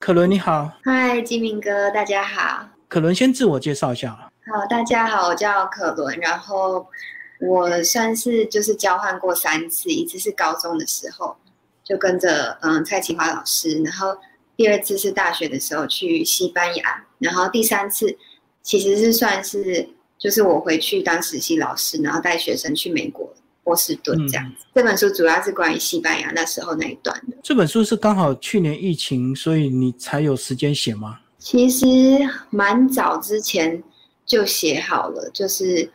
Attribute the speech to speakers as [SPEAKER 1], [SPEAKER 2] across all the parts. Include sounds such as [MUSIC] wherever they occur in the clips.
[SPEAKER 1] 可伦你好，
[SPEAKER 2] 嗨，金明哥，大家好。
[SPEAKER 1] 可伦先自我介绍一下。
[SPEAKER 2] 好，大家好，我叫可伦，然后我算是就是交换过三次，一次是高中的时候，就跟着嗯蔡启华老师，然后第二次是大学的时候去西班牙，然后第三次其实是算是就是我回去当实习老师，然后带学生去美国。波士顿这样子，这本书主要是关于西班牙那时候那一段的。
[SPEAKER 1] 这本书是刚好去年疫情，所以你才有时间写吗？
[SPEAKER 2] 其实蛮早之前就写好了，就是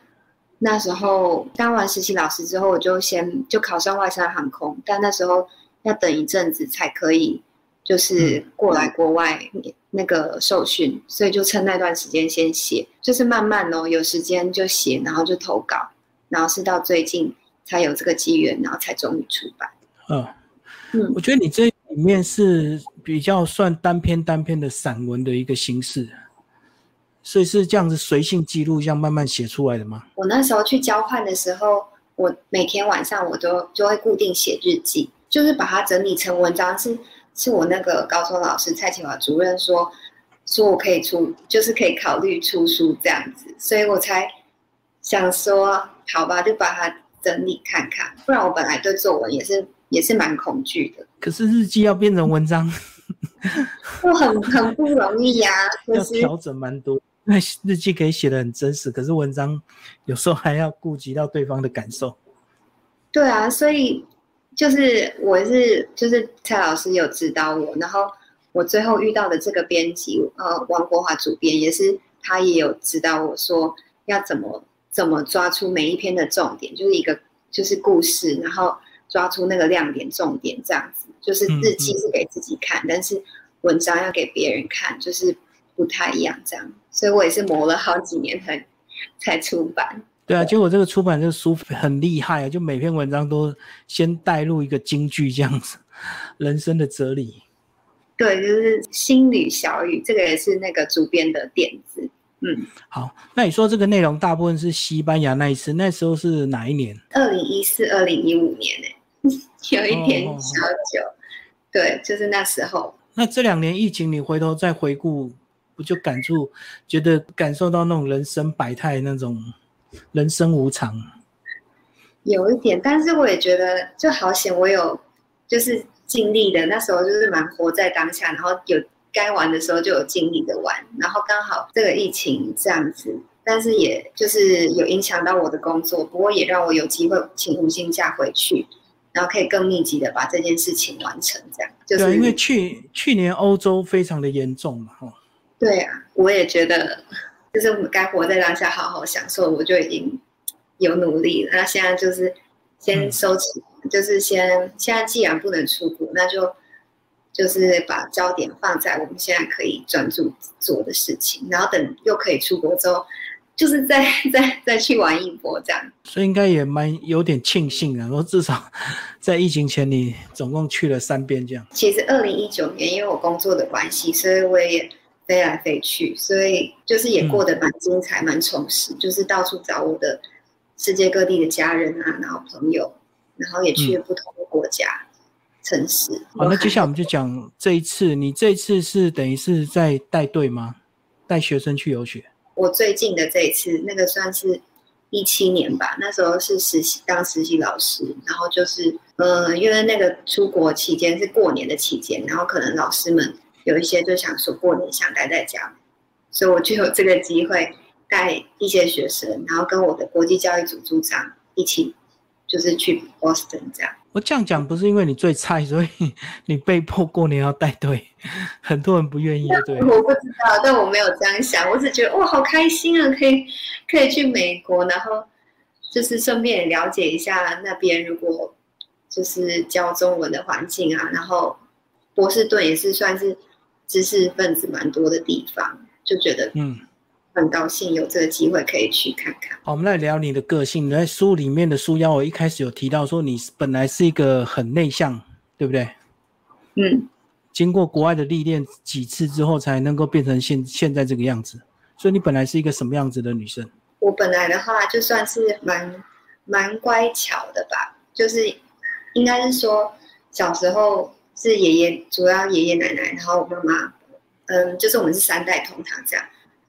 [SPEAKER 2] 那时候当完实习老师之后，我就先就考上外商航空，但那时候要等一阵子才可以，就是过来国外那个受训，所以就趁那段时间先写，就是慢慢哦有时间就写，然后就投稿，然后是到最近。才有这个机缘，然后才终于出版。
[SPEAKER 1] 嗯嗯，我觉得你这里面是比较算单篇单篇的散文的一个形式，所以是这样子随性记录，这样慢慢写出来的吗？
[SPEAKER 2] 我那时候去交换的时候，我每天晚上我都就会固定写日记，就是把它整理成文章。是是我那个高中老师蔡启华主任说，说我可以出，就是可以考虑出书这样子，所以我才想说，好吧，就把它。整理看看，不然我本来对作文也是也是蛮恐惧的。
[SPEAKER 1] 可是日记要变成文章，
[SPEAKER 2] 就很很不容易 [LAUGHS] 呀。
[SPEAKER 1] 要调整蛮多，那日记可以写的很真实，可是文章有时候还要顾及到对方的感受。
[SPEAKER 2] 对啊，所以就是我是就是蔡老师有指导我，然后我最后遇到的这个编辑呃王国华主编也是他也有指导我说要怎么。怎么抓出每一篇的重点，就是一个就是故事，然后抓出那个亮点重点，这样子就是日记是给自己看，但是文章要给别人看，就是不太一样这样。所以我也是磨了好几年才才出版。
[SPEAKER 1] 对啊，结果这个出版这个书很厉害啊，就每篇文章都先带入一个京剧这样子，[LAUGHS] 人生的哲理。
[SPEAKER 2] 对，就是心语小语，这个也是那个主编的点子。
[SPEAKER 1] 嗯，好，那你说这个内容大部分是西班牙那一次，那时候是哪一年？
[SPEAKER 2] 二零一四、二零一五年呢，有一点小久。对，就是那时候。
[SPEAKER 1] 那这两年疫情，你回头再回顾，不就感触，觉得感受到那种人生百态，那种人生无常。
[SPEAKER 2] 有一点，但是我也觉得就好险，我有就是尽力的，那时候就是蛮活在当下，然后有。该玩的时候就有尽力的玩，然后刚好这个疫情这样子，但是也就是有影响到我的工作，不过也让我有机会请无薪假回去，然后可以更密集的把这件事情完成。这样
[SPEAKER 1] 就是因为去去年欧洲非常的严重嘛，哈。
[SPEAKER 2] 对啊，我也觉得，就是我们该活在当下，好好享受，我就已经有努力了。那现在就是先收起，就是先现在既然不能出国，那就。就是把焦点放在我们现在可以专注做的事情，然后等又可以出国之后，就是再再再去玩一波这样。
[SPEAKER 1] 所以应该也蛮有点庆幸啊，说至少 [LAUGHS] 在疫情前你总共去了三遍这样。
[SPEAKER 2] 其实二零一九年因为我工作的关系，所以我也飞来飞去，所以就是也过得蛮精彩、蛮充实，就是到处找我的世界各地的家人啊，然后朋友，然后也去了不同的国家。城市
[SPEAKER 1] 好，那接下来我们就讲这一次，你这一次是等于是在带队吗？带学生去游学？
[SPEAKER 2] 我最近的这一次，那个算是一七年吧，那时候是实习当实习老师，然后就是，呃，因为那个出国期间是过年的期间，然后可能老师们有一些就想说过年想待在家，所以我就有这个机会带一些学生，然后跟我的国际教育组组长一起，就是去 Boston 这样。
[SPEAKER 1] 我这样讲不是因为你最菜，所以 [LAUGHS] 你被迫过年要带队，很多人不愿意，对
[SPEAKER 2] 我不知道，但我没有这样想，我只觉得哇，好开心啊，可以可以去美国，然后就是顺便也了解一下那边，如果就是教中文的环境啊，然后波士顿也是算是知识分子蛮多的地方，就觉得嗯。很高兴有这个机会可以去看看。
[SPEAKER 1] 好，我们来聊你的个性。在书里面的书腰，我一开始有提到说你本来是一个很内向，对不对？
[SPEAKER 2] 嗯。
[SPEAKER 1] 经过国外的历练几次之后，才能够变成现现在这个样子。所以你本来是一个什么样子的女生？
[SPEAKER 2] 我本来的话就算是蛮蛮乖巧的吧，就是应该是说小时候是爷爷主要爷爷奶奶，然后妈妈嗯，就是我们是三代同堂这样，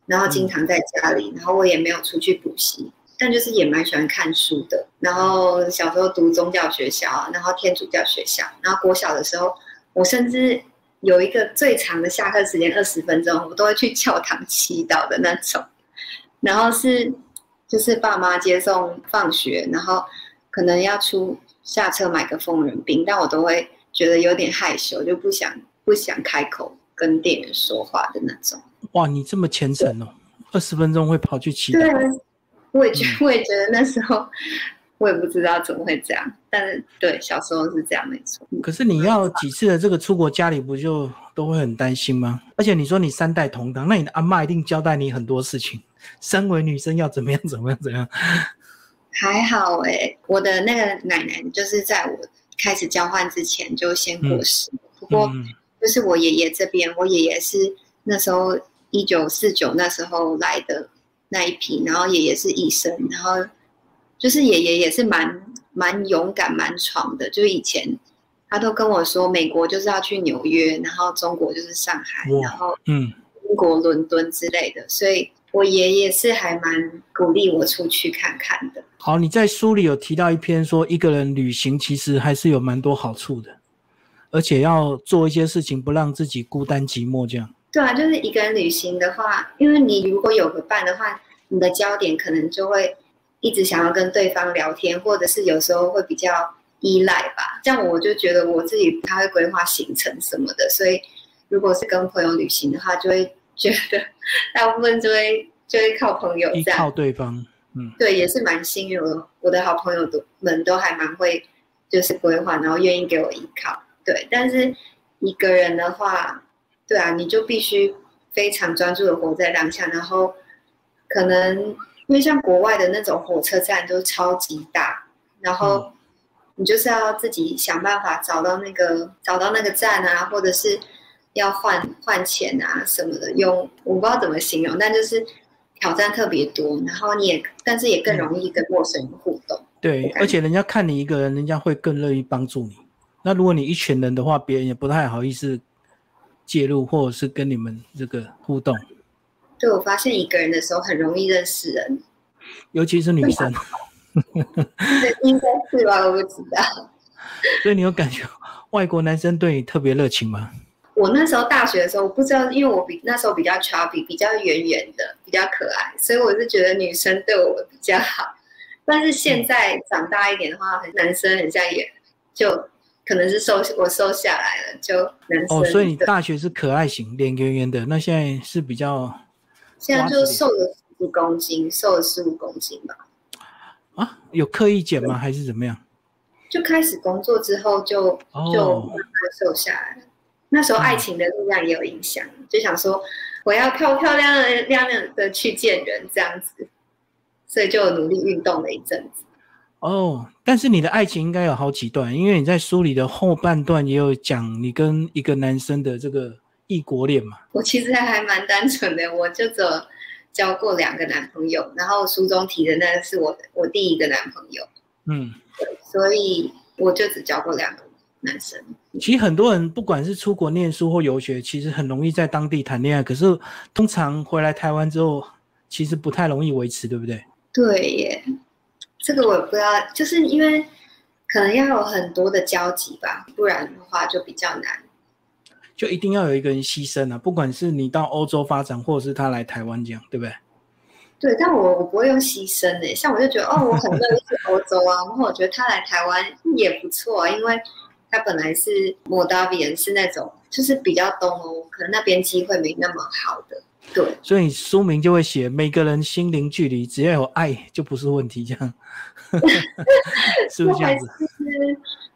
[SPEAKER 2] 然后经常在家里，然后我也没有出去补习，但就是也蛮喜欢看书的。然后小时候读宗教学校，然后天主教学校，然后国小的时候，我甚至有一个最长的下课时间二十分钟，我都会去教堂祈祷的那种。然后是就是爸妈接送放学，然后可能要出下车买个疯人冰，但我都会觉得有点害羞，就不想不想开口。跟店员说话的那种，
[SPEAKER 1] 哇，你这么虔诚哦，二十分钟会跑去祈
[SPEAKER 2] 祷。对，我也觉，我也觉得那时候，我也不知道怎么会这样，但是对，小时候是这样没错。
[SPEAKER 1] 可是你要几次的这个出国，家里不就都会很担心吗？而且你说你三代同堂，那你的阿妈一定交代你很多事情，身为女生要怎么样怎么样怎样。[LAUGHS]
[SPEAKER 2] 还好哎，我的那个奶奶就是在我开始交换之前就先过世，不过。就是我爷爷这边，我爷爷是那时候一九四九那时候来的那一批，然后爷爷是医生，然后就是爷爷也是蛮蛮勇敢、蛮闯的。就是以前他都跟我说，美国就是要去纽约，然后中国就是上海，然后嗯，英国伦敦之类的。所以我爷爷是还蛮鼓励我出去看看的。
[SPEAKER 1] 好，你在书里有提到一篇说，一个人旅行其实还是有蛮多好处的。而且要做一些事情，不让自己孤单寂寞，这样。
[SPEAKER 2] 对啊，就是一个人旅行的话，因为你如果有个伴的话，你的焦点可能就会一直想要跟对方聊天，或者是有时候会比较依赖吧。这样我就觉得我自己不太会规划行程什么的，所以如果是跟朋友旅行的话，就会觉得 [LAUGHS] 大部分就会就会靠朋友，
[SPEAKER 1] 依靠对方。嗯，
[SPEAKER 2] 对，也是蛮幸运的，我的好朋友都们都还蛮会，就是规划，然后愿意给我依靠。对，但是一个人的话，对啊，你就必须非常专注的活在当下，然后可能因为像国外的那种火车站都超级大，然后你就是要自己想办法找到那个找到那个站啊，或者是要换换钱啊什么的，用我不知道怎么形容，但就是挑战特别多，然后你也但是也更容易跟陌生人互动。
[SPEAKER 1] 对，而且人家看你一个人，人家会更乐意帮助你。那如果你一群人的话，别人也不太好意思介入，或者是跟你们这个互动。
[SPEAKER 2] 对，我发现一个人的时候很容易认识人，
[SPEAKER 1] 尤其是女生。
[SPEAKER 2] 应该是吧？我不知道。[LAUGHS]
[SPEAKER 1] 所以你有感觉外国男生对你特别热情吗？
[SPEAKER 2] 我那时候大学的时候，我不知道，因为我比那时候比较 chubby，比较圆圆的，比较可爱，所以我是觉得女生对我比较好。但是现在长大一点的话，男生很像也就。可能是瘦，我瘦下来了，就男生。
[SPEAKER 1] 哦，所以你大学是可爱型，脸圆圆的，那现在是比较。
[SPEAKER 2] 现在就瘦了十公斤，瘦了十五公斤吧。
[SPEAKER 1] 啊，有刻意减吗？还是怎么样？
[SPEAKER 2] 就开始工作之后，就就慢慢瘦下来。那时候爱情的力量也有影响，就想说我要漂漂亮亮、亮亮的去见人，这样子，所以就努力运动了一阵子。
[SPEAKER 1] 哦，但是你的爱情应该有好几段，因为你在书里的后半段也有讲你跟一个男生的这个异国恋嘛。
[SPEAKER 2] 我其实还蛮单纯的，我就只交过两个男朋友，然后书中提的那个是我我第一个男朋友。嗯，所以我就只交过两个男生。
[SPEAKER 1] 其实很多人不管是出国念书或游学，其实很容易在当地谈恋爱，可是通常回来台湾之后，其实不太容易维持，对不对？
[SPEAKER 2] 对耶。这个我也不知道，就是因为可能要有很多的交集吧，不然的话就比较难。
[SPEAKER 1] 就一定要有一个人牺牲啊，不管是你到欧洲发展，或者是他来台湾这样，对不对？
[SPEAKER 2] 对，但我我不会用牺牲诶，像我就觉得哦，我很乐意去欧洲啊，然后我觉得他来台湾也不错啊，因为他本来是 Moldavian，是那种就是比较东欧，可能那边机会没那么好的。对，
[SPEAKER 1] 所以书名就会写每个人心灵距离，只要有爱就不是问题，这样，[LAUGHS] 是不是这样子？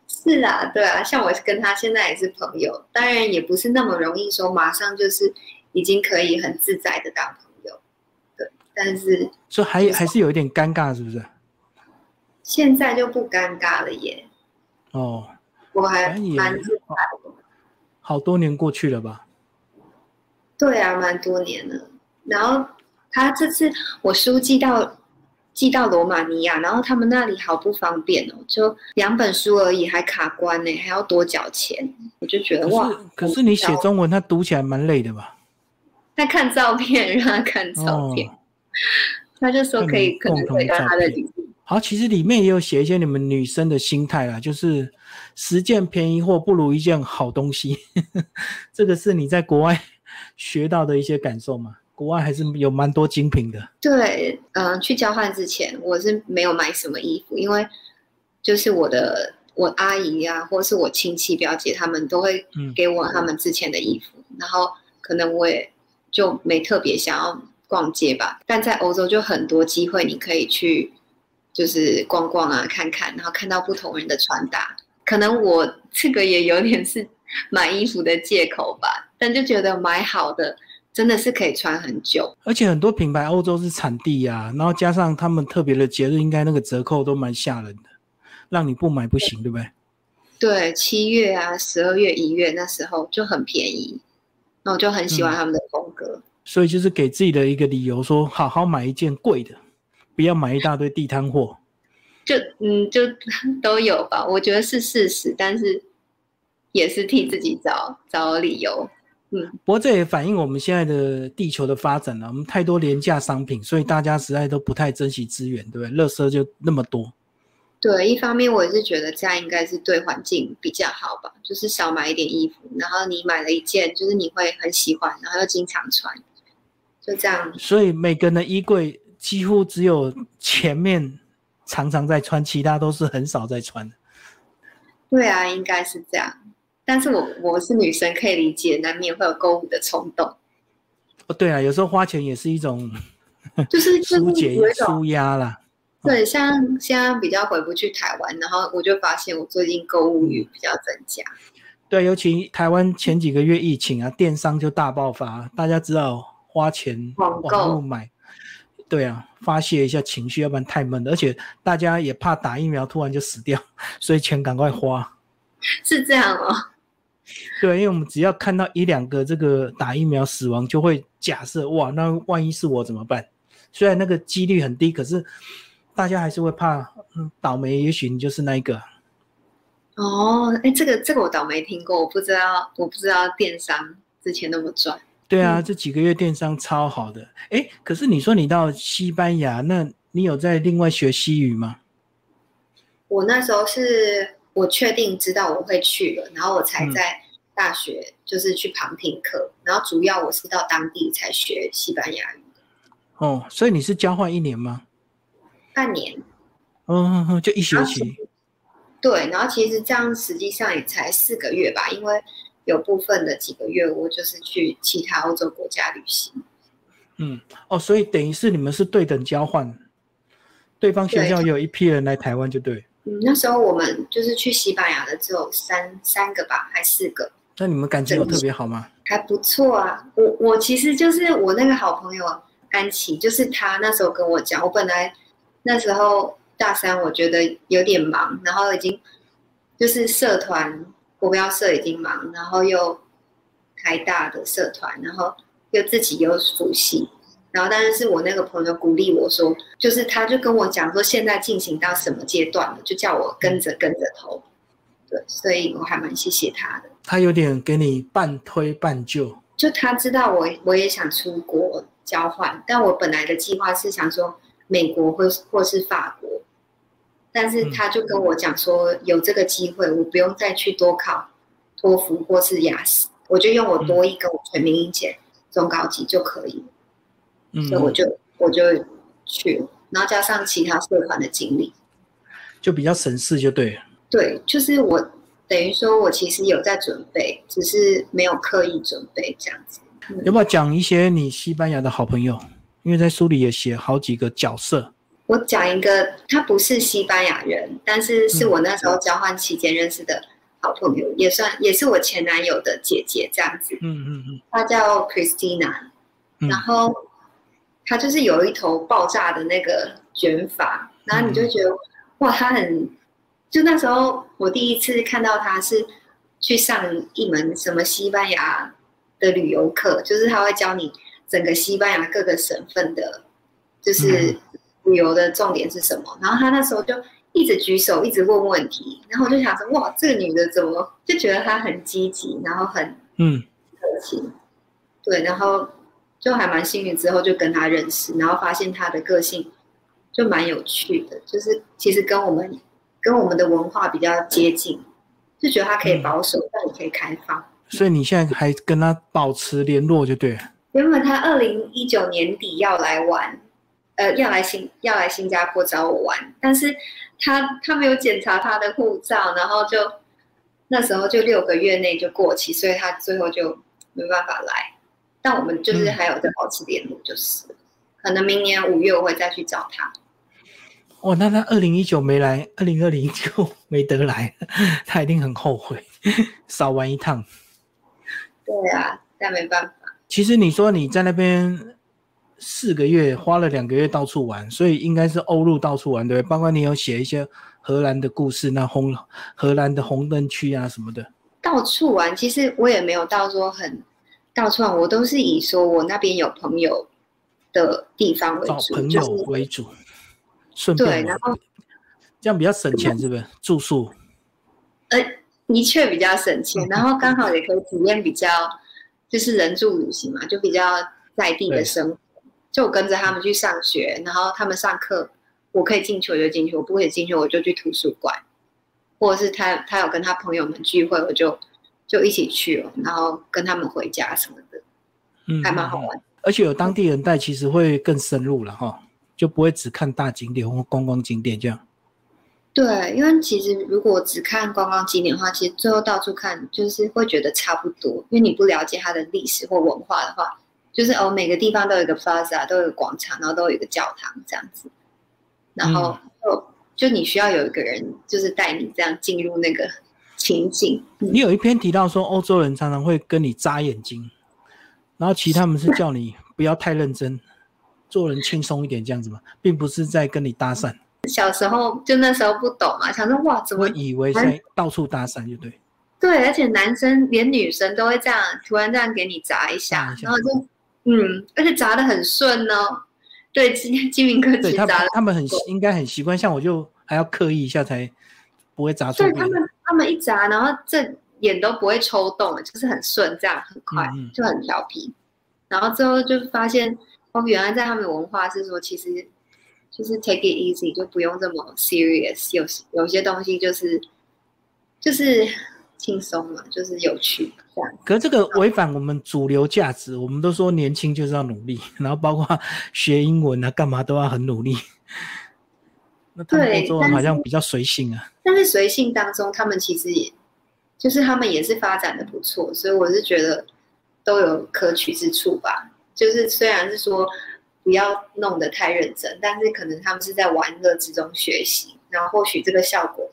[SPEAKER 2] 是啊，对啊，像我跟他现在也是朋友，当然也不是那么容易说马上就是已经可以很自在的当朋友，对，但是
[SPEAKER 1] 所以还还是有一点尴尬，是不是？
[SPEAKER 2] 现在就不尴尬了耶。
[SPEAKER 1] 哦，
[SPEAKER 2] 我还蛮自在的。
[SPEAKER 1] 好多年过去了吧？
[SPEAKER 2] 对啊，蛮多年了。然后他这次我书寄到寄到罗马尼亚，然后他们那里好不方便哦，就两本书而已，还卡关呢，还要多缴钱。我就觉得哇，
[SPEAKER 1] 可是你写中文，他读起来蛮累的吧？[LAUGHS]
[SPEAKER 2] 他看照片，让他看照片，他就说可以可能回到他的。
[SPEAKER 1] 好，其实里面也有写一些你们女生的心态啦，就是十件便宜货不如一件好东西，[LAUGHS] 这个是你在国外学到的一些感受吗？国外还是有蛮多精品的。
[SPEAKER 2] 对，嗯，去交换之前我是没有买什么衣服，因为就是我的我阿姨啊，或是我亲戚表姐他们都会给我他们之前的衣服，然后可能我也就没特别想要逛街吧。但在欧洲就很多机会，你可以去。就是逛逛啊，看看，然后看到不同人的穿搭，可能我这个也有点是 [LAUGHS] 买衣服的借口吧，但就觉得买好的真的是可以穿很久，
[SPEAKER 1] 而且很多品牌欧洲是产地呀，然后加上他们特别的节日，应该那个折扣都蛮吓人的，让你不买不行，对不对？
[SPEAKER 2] 对，七月啊，十二月、一月那时候就很便宜，那我就很喜欢他们的风格，
[SPEAKER 1] 所以就是给自己的一个理由，说好好买一件贵的。不要买一大堆地摊货，
[SPEAKER 2] 就嗯，就都有吧。我觉得是事实，但是也是替自己找找理由。嗯，
[SPEAKER 1] 不过这也反映我们现在的地球的发展了。我们太多廉价商品，所以大家实在都不太珍惜资源，对不对？垃圾就那么多。
[SPEAKER 2] 对，一方面我也是觉得这样应该是对环境比较好吧，就是少买一点衣服，然后你买了一件，就是你会很喜欢，然后又经常穿，就这样。
[SPEAKER 1] 所以每个人的衣柜。几乎只有前面常常在穿，其他都是很少在穿的。
[SPEAKER 2] 对啊，应该是这样。但是我我是女生，可以理解，难免会有购物的冲动。
[SPEAKER 1] 哦，对啊，有时候花钱也是一种，[LAUGHS]
[SPEAKER 2] 就是
[SPEAKER 1] 疏解、舒压啦。
[SPEAKER 2] 对，像现在比较回不去台湾，然后我就发现我最近购物欲比较增加。
[SPEAKER 1] 对，尤其台湾前几个月疫情啊，电商就大爆发，大家知道花钱网购买。对啊，发泄一下情绪，要不然太闷了。而且大家也怕打疫苗突然就死掉，所以钱赶快花。
[SPEAKER 2] 是这样哦。
[SPEAKER 1] 对，因为我们只要看到一两个这个打疫苗死亡，就会假设哇，那万一是我怎么办？虽然那个几率很低，可是大家还是会怕，嗯，倒霉，也许你就是那一个。
[SPEAKER 2] 哦，哎，这个这个我倒没听过，我不知道，我不知道电商之前那么赚。
[SPEAKER 1] 对啊，这几个月电商超好的。哎，可是你说你到西班牙，那你有在另外学西语吗？
[SPEAKER 2] 我那时候是我确定知道我会去了，然后我才在大学就是去旁听课，然后主要我是到当地才学西班牙语。
[SPEAKER 1] 哦，所以你是交换一年吗？
[SPEAKER 2] 半年。
[SPEAKER 1] 嗯，就一学期。
[SPEAKER 2] 对，然后其实这样实际上也才四个月吧，因为。有部分的几个月，我就是去其他欧洲国家旅行。
[SPEAKER 1] 嗯，哦，所以等于是你们是对等交换，对方学校有一批人来台湾，就对。
[SPEAKER 2] 嗯，那时候我们就是去西班牙的，只有三三个吧，还四个。
[SPEAKER 1] 那你们感情有特别好吗？
[SPEAKER 2] 还不错啊。我我其实就是我那个好朋友安琪，就是他那时候跟我讲，我本来那时候大三，我觉得有点忙，然后已经就是社团。国标社已经忙，然后又台大的社团，然后又自己又复习，然后但是是我那个朋友鼓励我说，就是他就跟我讲说，现在进行到什么阶段了，就叫我跟着跟着投，对，所以我还蛮谢谢他的。
[SPEAKER 1] 他有点给你半推半就，
[SPEAKER 2] 就他知道我我也想出国交换，但我本来的计划是想说美国或或是法国。但是他就跟我讲说，有这个机会，我不用再去多考托福或是雅思，我就用我多一跟我全民英检中高级就可以。嗯，所以我就我就去，然后加上其他社团的经历，
[SPEAKER 1] 就比较省事，就对。
[SPEAKER 2] 对，就是我等于说我其实有在准备，只是没有刻意准备这样子。
[SPEAKER 1] 要不要讲一些你西班牙的好朋友？因为在书里也写好几个角色。
[SPEAKER 2] 我讲一个，他不是西班牙人，但是是我那时候交换期间认识的好朋友，也算也是我前男友的姐姐这样子。嗯嗯嗯。她叫 Christina，然后她就是有一头爆炸的那个卷发，然后你就觉得哇，他很……就那时候我第一次看到他是去上一门什么西班牙的旅游课，就是他会教你整个西班牙各个省份的，就是。旅游的重点是什么？然后他那时候就一直举手，一直问问题，然后我就想说，哇，这个女的怎么就觉得她很积极，然后很嗯热情，对，然后就还蛮幸运，之后就跟他认识，然后发现他的个性就蛮有趣的，就是其实跟我们跟我们的文化比较接近，就觉得他可以保守，但也可以开放。
[SPEAKER 1] 所以你现在还跟他保持联络就对了。
[SPEAKER 2] 原本他二零一九年底要来玩，呃，要来新要来新加坡找我玩，但是他他没有检查他的护照，然后就那时候就六个月内就过期，所以他最后就没办法来。但我们就是还有在保持联络，就是可能明年五月我会再去找他。
[SPEAKER 1] 哦，那他二零一九没来，二零二零就 [LAUGHS] 没得来，他一定很后悔，[LAUGHS] 少玩一趟。
[SPEAKER 2] 对啊，但没办法。
[SPEAKER 1] 其实你说你在那边四个月，花了两个月到处玩，所以应该是欧陆到处玩，对不对？包括你有写一些荷兰的故事，那红荷兰的红灯区啊什么的。
[SPEAKER 2] 到处玩，其实我也没有到说很到处玩，我都是以说我那边有朋友的地方为主，
[SPEAKER 1] 找朋友为主，顺便
[SPEAKER 2] 对，然后
[SPEAKER 1] 这样比较省钱，是不是？住宿，
[SPEAKER 2] 呃，的确比较省钱，然后刚好也可以体验比较。就是人住旅行嘛，就比较在地的生活。就我跟着他们去上学，然后他们上课，我可以进去我就进去，我不可以进去我就去图书馆，或者是他他有跟他朋友们聚会，我就就一起去了，然后跟他们回家什么的，嗯，还蛮好玩。
[SPEAKER 1] 而且有当地人带，其实会更深入了哈，就不会只看大景点或观光景点这样。
[SPEAKER 2] 对，因为其实如果只看观光景点的话，其实最后到处看就是会觉得差不多。因为你不了解它的历史或文化的话，就是哦，每个地方都有一个 plaza，都有个广场，然后都有一个教堂这样子。然后就就你需要有一个人，就是带你这样进入那个情景。
[SPEAKER 1] 你有一篇提到说，欧洲人常常会跟你眨眼睛，然后其他们是叫你 [LAUGHS] 不要太认真，做人轻松一点这样子嘛，并不是在跟你搭讪。
[SPEAKER 2] 小时候就那时候不懂嘛，想说哇，怎么
[SPEAKER 1] 以为在到处搭讪就对？
[SPEAKER 2] 对，而且男生连女生都会这样，突然这样给你砸一下，然后就嗯，而且砸的很顺哦。对，金金明哥其实砸
[SPEAKER 1] 他们很应该很习惯，像我就还要刻意一下才不会砸错。
[SPEAKER 2] 对他们，他们一砸，然后这眼都不会抽动，就是很顺，这样很快，就很调皮。然后之后就发现，哦，原来在他们文化是说，其实。就是 take it easy，就不用这么 serious。有有些东西就是就是轻松嘛，就是有趣这样。
[SPEAKER 1] 可这个违反我们主流价值，我们都说年轻就是要努力，然后包括学英文啊，干嘛都要很努力。那他们欧洲好像比较随性啊。
[SPEAKER 2] 但是随性当中，他们其实也就是他们也是发展的不错，所以我是觉得都有可取之处吧。就是虽然是说。不要弄得太认真，但是可能他们是在玩乐之中学习，然后或许这个效果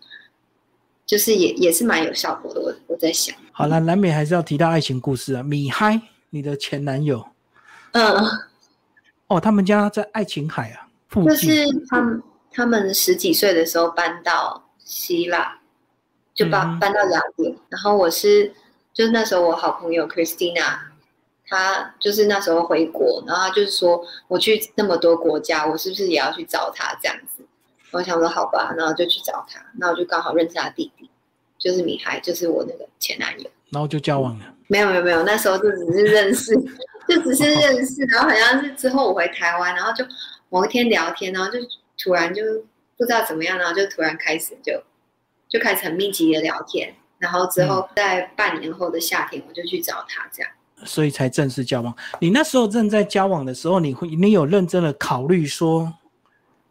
[SPEAKER 2] 就是也也是蛮有效果的。我我在想，
[SPEAKER 1] 好了，难免还是要提到爱情故事啊。米嗨，你的前男友，
[SPEAKER 2] 嗯，
[SPEAKER 1] 哦，他们家在爱琴海啊，
[SPEAKER 2] 就是他们他们十几岁的时候搬到希腊，就搬搬到雅典，然后我是就是那时候我好朋友 Christina。她就是那时候回国，然后她就是说我去那么多国家，我是不是也要去找她这样子？我想说好吧，然后就去找他，那我就刚好认识他弟弟，就是米海，就是我那个前男友，
[SPEAKER 1] 然后就交往了。
[SPEAKER 2] 没有没有没有，那时候就只是认识，[LAUGHS] 就只是认识，然后好像是之后我回台湾，然后就某一天聊天，然后就突然就不知道怎么样，然后就突然开始就就开始很密集的聊天，然后之后在半年后的夏天，我就去找他这样。
[SPEAKER 1] 所以才正式交往。你那时候正在交往的时候，你会你有认真的考虑说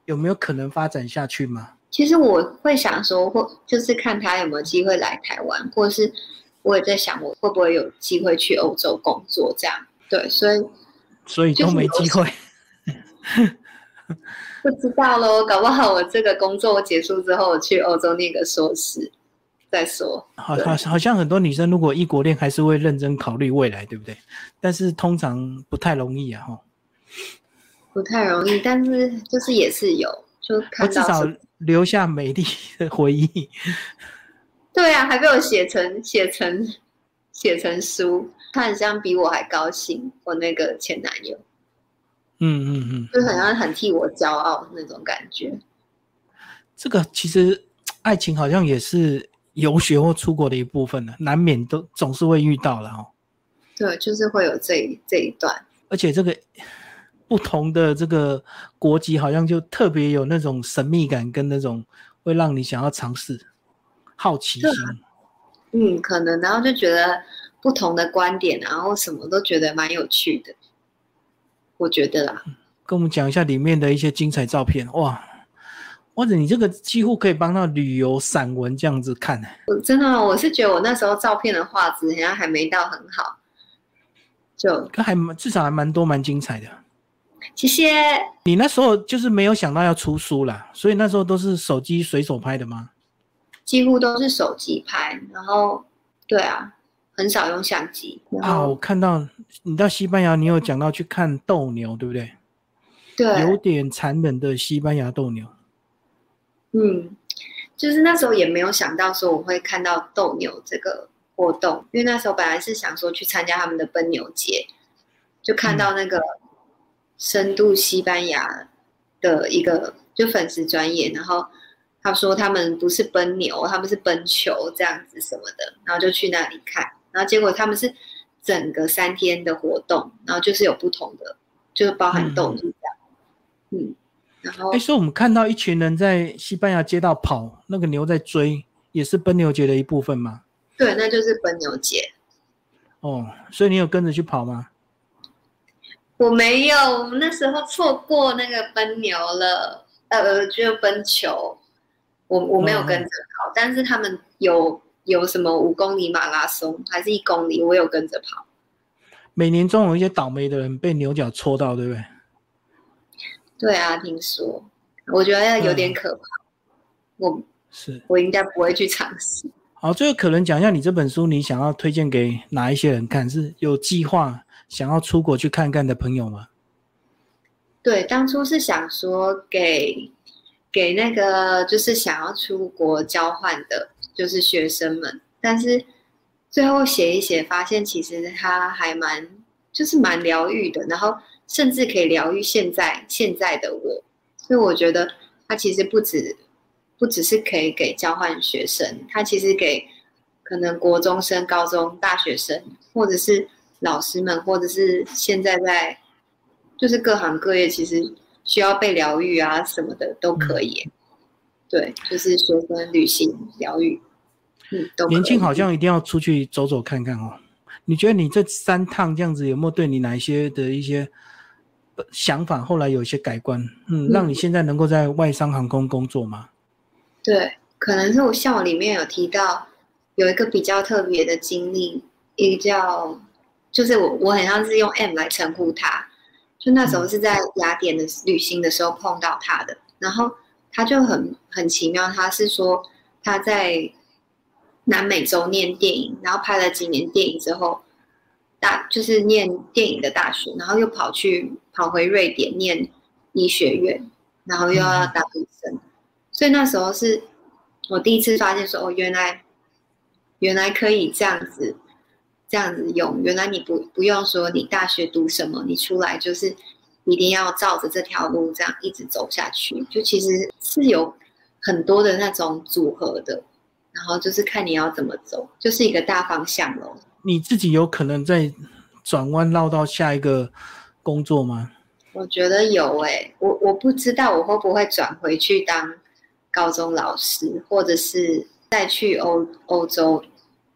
[SPEAKER 1] 有没有可能发展下去吗？
[SPEAKER 2] 其实我会想说，或就是看他有没有机会来台湾，或者是我也在想我会不会有机会去欧洲工作这样。对，所以
[SPEAKER 1] 所以都没机会。[LAUGHS]
[SPEAKER 2] 不知道喽，搞不好我这个工作结束之后，我去欧洲念个硕士。再说，
[SPEAKER 1] 好好好像很多女生如果异国恋还是会认真考虑未来，对不对？但是通常不太容易啊，哈。
[SPEAKER 2] 不太容易，但是就是也是有，就看
[SPEAKER 1] 到至少留下美丽的回忆。
[SPEAKER 2] 对啊，还被我写成写成写成书，他很像比我还高兴。我那个前男友，
[SPEAKER 1] 嗯嗯嗯，
[SPEAKER 2] 就好像很替我骄傲那种感觉。
[SPEAKER 1] 这个其实爱情好像也是。游学或出国的一部分呢，难免都总是会遇到了哦。
[SPEAKER 2] 对，就是会有这这一段。
[SPEAKER 1] 而且这个不同的这个国籍好像就特别有那种神秘感跟那种会让你想要尝试好奇心。
[SPEAKER 2] 嗯，可能然后就觉得不同的观点，然后什么都觉得蛮有趣的。我觉得啦，
[SPEAKER 1] 跟我们讲一下里面的一些精彩照片哇。或者你这个几乎可以帮到旅游散文这样子看呢？
[SPEAKER 2] 我真的，我是觉得我那时候照片的画质好像还没到很好，就
[SPEAKER 1] 还至少还蛮多蛮精彩的。
[SPEAKER 2] 谢谢。
[SPEAKER 1] 你那时候就是没有想到要出书啦，所以那时候都是手机随手拍的吗？
[SPEAKER 2] 几乎都是手机拍，然后对啊，很少用相机。
[SPEAKER 1] 啊，我看到你到西班牙，你有讲到去看斗牛，对不对？
[SPEAKER 2] 对，
[SPEAKER 1] 有点残忍的西班牙斗牛。
[SPEAKER 2] 嗯，就是那时候也没有想到说我会看到斗牛这个活动，因为那时候本来是想说去参加他们的奔牛节，就看到那个深度西班牙的一个就粉丝专业，然后他说他们不是奔牛，他们是奔球这样子什么的，然后就去那里看，然后结果他们是整个三天的活动，然后就是有不同的，就是包含斗牛这样，嗯。
[SPEAKER 1] 哎，所以我们看到一群人在西班牙街道跑，那个牛在追，也是奔牛节的一部分吗？
[SPEAKER 2] 对，那就是奔牛节。
[SPEAKER 1] 哦，所以你有跟着去跑吗？
[SPEAKER 2] 我没有，我们那时候错过那个奔牛了，呃，就奔球，我我没有跟着跑，但是他们有有什么五公里马拉松，还是一公里，我有跟着跑。
[SPEAKER 1] 每年总有一些倒霉的人被牛角戳到，对不对？
[SPEAKER 2] 对啊，听说，我觉得有点可怕。我
[SPEAKER 1] 是，
[SPEAKER 2] 我应该不会去尝试。
[SPEAKER 1] 好，最后可能讲一下你这本书，你想要推荐给哪一些人看？是有计划想要出国去看看的朋友吗？
[SPEAKER 2] 对，当初是想说给给那个就是想要出国交换的，就是学生们。但是最后写一写，发现其实他还蛮就是蛮疗愈的，然后。甚至可以疗愈现在现在的我，所以我觉得它其实不止不只是可以给交换学生，它其实给可能国中生、高中、大学生，或者是老师们，或者是现在在就是各行各业，其实需要被疗愈啊什么的都可以。对，就是学生旅行疗愈，嗯，都
[SPEAKER 1] 年轻好像一定要出去走走看看哦。你觉得你这三趟这样子有没有对你哪一些的一些？想法后来有一些改观，嗯，让你现在能够在外商航空工作吗？
[SPEAKER 2] 对，可能是我像我里面有提到有一个比较特别的经历，一个叫就是我我很像是用 M 来称呼他，就那时候是在雅典的旅行的时候碰到他的，然后他就很很奇妙，他是说他在南美洲念电影，然后拍了几年电影之后。大就是念电影的大学，然后又跑去跑回瑞典念医学院，然后又要当医生，所以那时候是我第一次发现说哦，原来原来可以这样子这样子用，原来你不不用说你大学读什么，你出来就是一定要照着这条路这样一直走下去，就其实是有很多的那种组合的，然后就是看你要怎么走，就是一个大方向咯。
[SPEAKER 1] 你自己有可能在转弯绕到下一个工作吗？
[SPEAKER 2] 我觉得有诶，我我不知道我会不会转回去当高中老师，或者是再去欧欧洲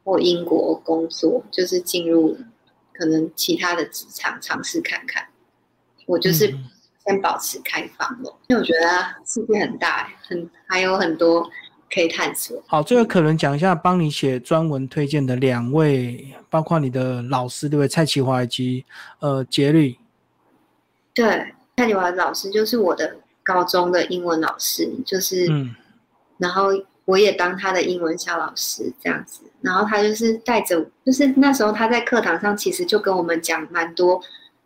[SPEAKER 2] 或英国工作，就是进入可能其他的职场尝试看看。我就是先保持开放了，因为我觉得世界很大，很还有很多。可以探索。
[SPEAKER 1] 好，最后可能讲一下帮你写专文推荐的两位，包括你的老师，对不对？蔡启华以及呃杰律。
[SPEAKER 2] 对，蔡启华老师就是我的高中的英文老师，就是，嗯，然后我也当他的英文小老师这样子。然后他就是带着，就是那时候他在课堂上其实就跟我们讲蛮多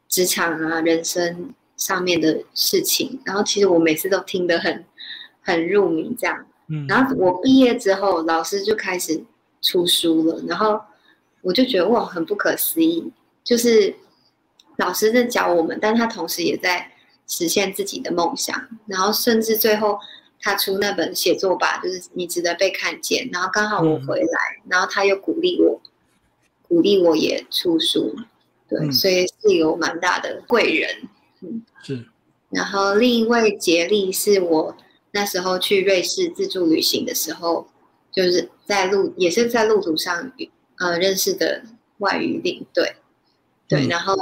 [SPEAKER 2] 职场啊、人生上面的事情。然后其实我每次都听得很很入迷，这样。然后我毕业之后，老师就开始出书了，然后我就觉得哇，很不可思议，就是老师在教我们，但他同时也在实现自己的梦想，然后甚至最后他出那本写作吧，就是你值得被看见，然后刚好我回来，然后他又鼓励我，鼓励我也出书，对，所以是有蛮大的贵人。
[SPEAKER 1] 嗯，是。
[SPEAKER 2] 然后另一位杰利是我那时候去瑞士自助旅行的时候，就是在路也是在路途上呃认识的外语领队。对，然后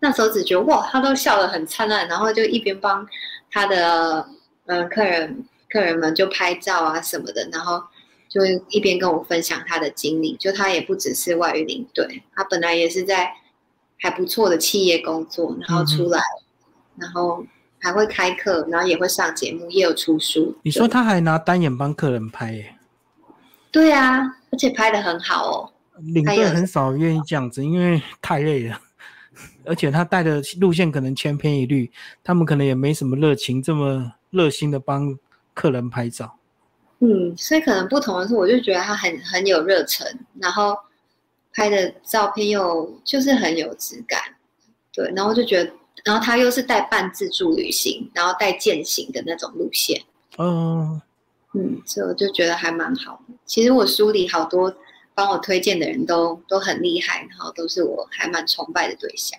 [SPEAKER 2] 那时候只觉得哇，他都笑得很灿烂，然后就一边帮他的嗯客人客人们就拍照啊什么的，然后就一边跟我分享他的经历。就他也不只是外语领队，他本来也是在还不错的企业工作，然后出来，然后还会开课，然后也会上节目，也有出书。
[SPEAKER 1] 你说他还拿单眼帮客人拍耶？
[SPEAKER 2] 对啊，而且拍的很好哦。
[SPEAKER 1] 领队很少愿意这样子，因为太累了，[LAUGHS] 而且他带的路线可能千篇一律，他们可能也没什么热情，这么热心的帮客人拍照。
[SPEAKER 2] 嗯，所以可能不同的是，我就觉得他很很有热忱，然后拍的照片又就是很有质感，对，然后就觉得，然后他又是带半自助旅行，然后带践行的那种路线。嗯，嗯，所以我就觉得还蛮好的。其实我书里好多。帮我推荐的人都都很厉害，然后都是我还蛮崇拜的对象。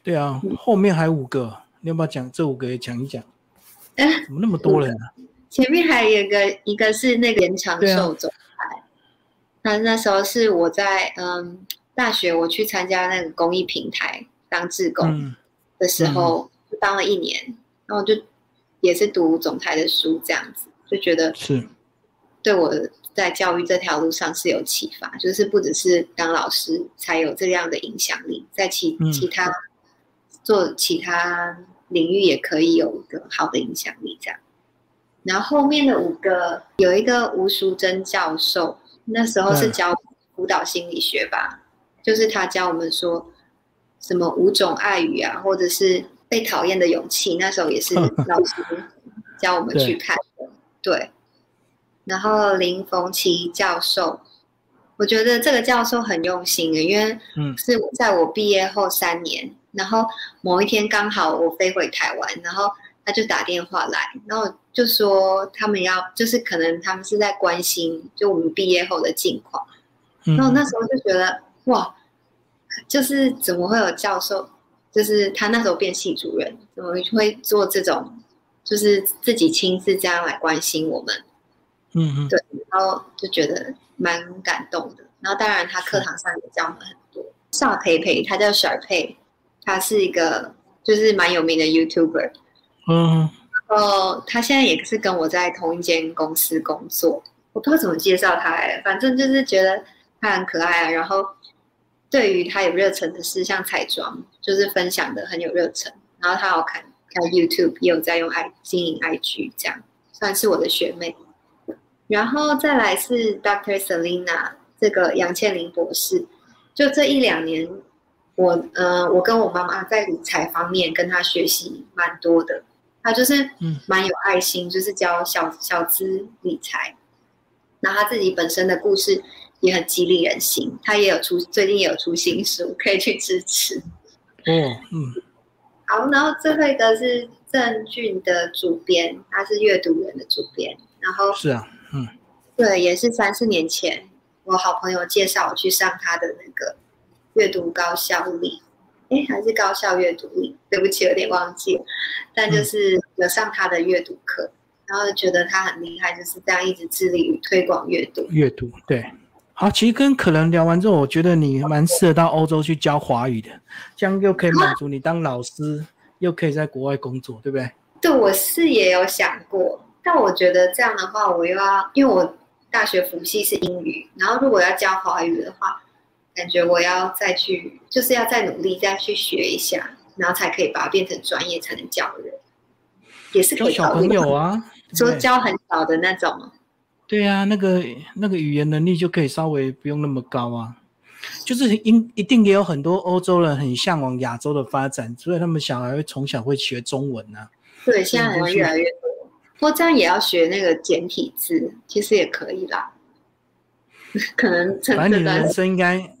[SPEAKER 1] 对啊，后面还五个，你要不要讲这五个也讲一讲？[LAUGHS] 哎，怎么那么多人呢？
[SPEAKER 2] 前面还有一个，一个是那个延长寿总裁。那那时候是我在嗯大学，我去参加那个公益平台当志工的时候，就当了一年，然后就也是读总裁的书，这样子就觉得
[SPEAKER 1] 是
[SPEAKER 2] 对我。在教育这条路上是有启发，就是不只是当老师才有这样的影响力，在其其他做其他领域也可以有一个好的影响力。这样，然后后面的五个有一个吴淑珍教授，那时候是教舞蹈心理学吧，就是他教我们说什么五种爱语啊，或者是被讨厌的勇气，那时候也是 [LAUGHS] 老师教我们去看的，对。然后林逢奇教授，我觉得这个教授很用心的，因为是在我毕业后三年，然后某一天刚好我飞回台湾，然后他就打电话来，然后就说他们要，就是可能他们是在关心就我们毕业后的近况，然后那时候就觉得哇，就是怎么会有教授，就是他那时候变系主任，怎么会做这种，就是自己亲自这样来关心我们。嗯嗯，对，然后就觉得蛮感动的。然后当然他课堂上也教我们很多。邵培培，他叫小佩，他是一个就是蛮有名的 YouTuber。嗯，然后他现在也是跟我在同一间公司工作。我不知道怎么介绍他，反正就是觉得他很可爱啊。然后对于他有热忱的事，像彩妆，就是分享的很有热忱。然后他好看，看 YouTube 也有在用 i 经营 IG，这样算是我的学妹。然后再来是 Doctor Selina 这个杨倩玲博士，就这一两年，我呃，我跟我妈妈在理财方面跟她学习蛮多的。她就是蛮有爱心，就是教小小资理财。那他自己本身的故事也很激励人心，他也有出最近也有出新书，可以去支持。哦，嗯。好，然后最后一个是郑俊的主编，他是阅读人的主编，然后
[SPEAKER 1] 是啊。
[SPEAKER 2] 嗯，对，也是三四年前，我好朋友介绍我去上他的那个阅读高效力，哎，还是高校阅读力，对不起，有点忘记了，但就是有上他的阅读课，然后觉得他很厉害，就是这样一直致力于推广阅读。
[SPEAKER 1] 阅读，对，好，其实跟可能聊完之后，我觉得你蛮适合到欧洲去教华语的，这样又可以满足你当老师，又可以在国外工作，对不对？
[SPEAKER 2] 对，我是也有想过。但我觉得这样的话，我又要因为我大学辅系是英语，然后如果要教华语的话，感觉我要再去，就是要再努力再去学一下，然后才可以把它变成专业，才能教人，也是可以
[SPEAKER 1] 小朋友啊，
[SPEAKER 2] 说教很小的那种。
[SPEAKER 1] 对呀，那个那个语言能力就可以稍微不用那么高啊，就是应一定也有很多欧洲人很向往亚洲的发展，所以他们小孩会从小会学中文啊。
[SPEAKER 2] 对，现在人越来越多。不过这样也要学那个简体字，其实也可以啦。[LAUGHS] 可能
[SPEAKER 1] 反正你的人生应该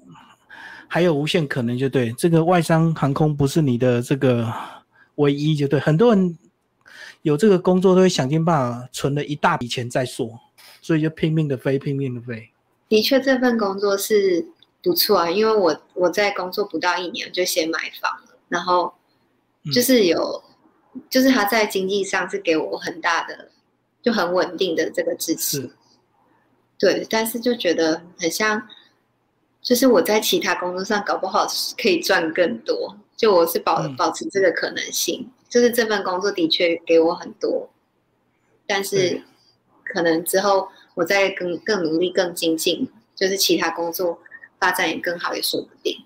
[SPEAKER 1] 还有无限可能，就对。这个外商航空不是你的这个唯一，就对。很多人有这个工作都会想尽办法存了一大笔钱再说，所以就拼命的飞，拼命的飞。
[SPEAKER 2] 的确，这份工作是不错啊，因为我我在工作不到一年就先买房了，然后就是有，就是他在经济上是给我很大的，就很稳定的这个支持。对，但是就觉得很像，就是我在其他工作上搞不好可以赚更多，就我是保保持这个可能性，就是这份工作的确给我很多，但是可能之后我再更更努力、更精进，就是其他工作发展也更好，也说不定。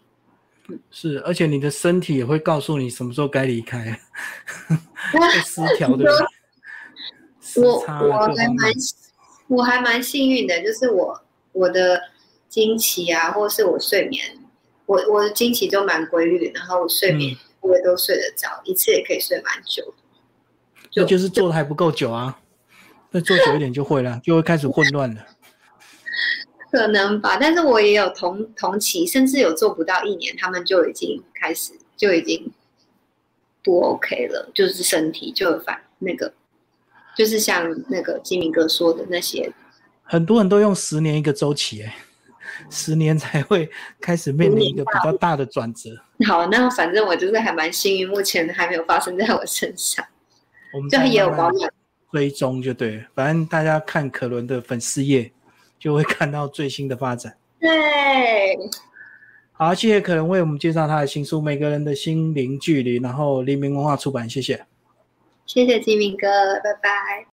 [SPEAKER 1] 是，而且你的身体也会告诉你什么时候该离开，[LAUGHS] 失调的。
[SPEAKER 2] 我我还蛮。我还蛮幸运的，就是我我的经期啊，或是我睡眠，我我的经期都蛮规律，然后我睡眠我也都睡得着，一次也可以睡蛮久。
[SPEAKER 1] 就就是做的还不够久啊，那做久一点就会了，[LAUGHS] 就会开始混乱了。
[SPEAKER 2] 可能吧，但是我也有同同期，甚至有做不到一年，他们就已经开始就已经不 OK 了，就是身体就反那个。就是像那个金明哥说的那些，
[SPEAKER 1] 很多人都用十年一个周期，哎，十年才会开始面临一个比较大的转折。
[SPEAKER 2] 好，那反正我就是还蛮幸运，目前还没有发生在我身上。
[SPEAKER 1] 我们
[SPEAKER 2] 就也有保养
[SPEAKER 1] 追踪就对，反正大家看可伦的粉丝页就会看到最新的发展。
[SPEAKER 2] 对，
[SPEAKER 1] 好，谢谢可伦为我们介绍他的新书《每个人的心灵距离》，然后黎明文化出版，谢谢。
[SPEAKER 2] 谢谢金明哥，拜拜。